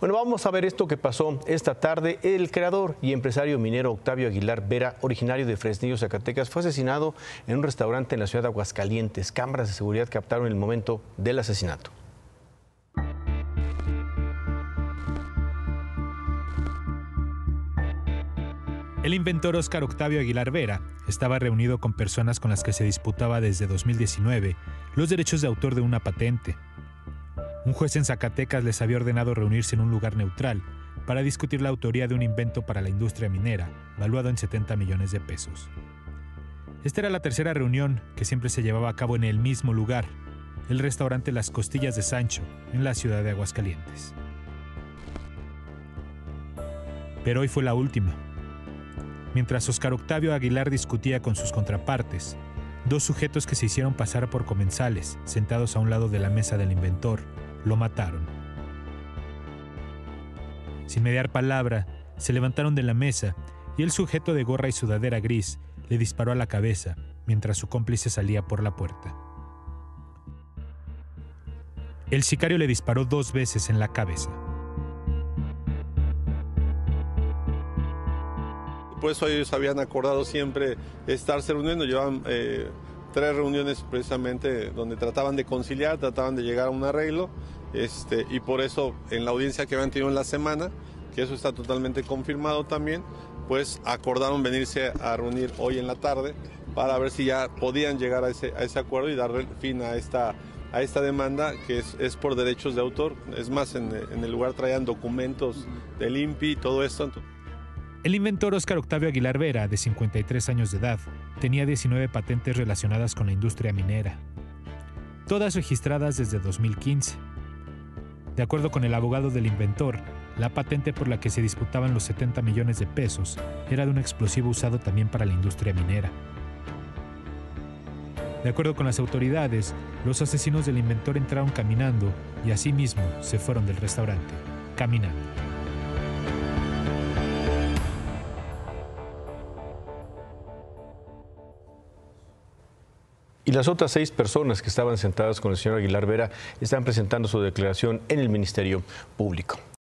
Bueno, vamos a ver esto que pasó esta tarde. El creador y empresario minero Octavio Aguilar Vera, originario de Fresnillo, Zacatecas, fue asesinado en un restaurante en la ciudad de Aguascalientes. Cámaras de seguridad captaron el momento del asesinato. El inventor Óscar Octavio Aguilar Vera estaba reunido con personas con las que se disputaba desde 2019 los derechos de autor de una patente. Un juez en Zacatecas les había ordenado reunirse en un lugar neutral para discutir la autoría de un invento para la industria minera, valuado en 70 millones de pesos. Esta era la tercera reunión que siempre se llevaba a cabo en el mismo lugar, el restaurante Las Costillas de Sancho, en la ciudad de Aguascalientes. Pero hoy fue la última. Mientras Oscar Octavio Aguilar discutía con sus contrapartes, dos sujetos que se hicieron pasar por comensales, sentados a un lado de la mesa del inventor, lo mataron. Sin mediar palabra, se levantaron de la mesa y el sujeto de gorra y sudadera gris le disparó a la cabeza mientras su cómplice salía por la puerta. El sicario le disparó dos veces en la cabeza. Por eso ellos habían acordado siempre estarse reuniendo, llevaban eh, tres reuniones precisamente donde trataban de conciliar, trataban de llegar a un arreglo, este, y por eso en la audiencia que habían tenido en la semana, que eso está totalmente confirmado también, pues acordaron venirse a reunir hoy en la tarde para ver si ya podían llegar a ese, acuerdo y dar fin a esta, a esta demanda que es, por derechos de autor. Es más, en el lugar traían documentos del INPI y todo esto. El inventor Óscar Octavio Aguilar Vera, de 53 años de edad, tenía 19 patentes relacionadas con la industria minera, todas registradas desde 2015. De acuerdo con el abogado del inventor, la patente por la que se disputaban los 70 millones de pesos era de un explosivo usado también para la industria minera. De acuerdo con las autoridades, los asesinos del inventor entraron caminando y asimismo se fueron del restaurante, caminando. Y las otras seis personas que estaban sentadas con el señor Aguilar Vera están presentando su declaración en el Ministerio Público.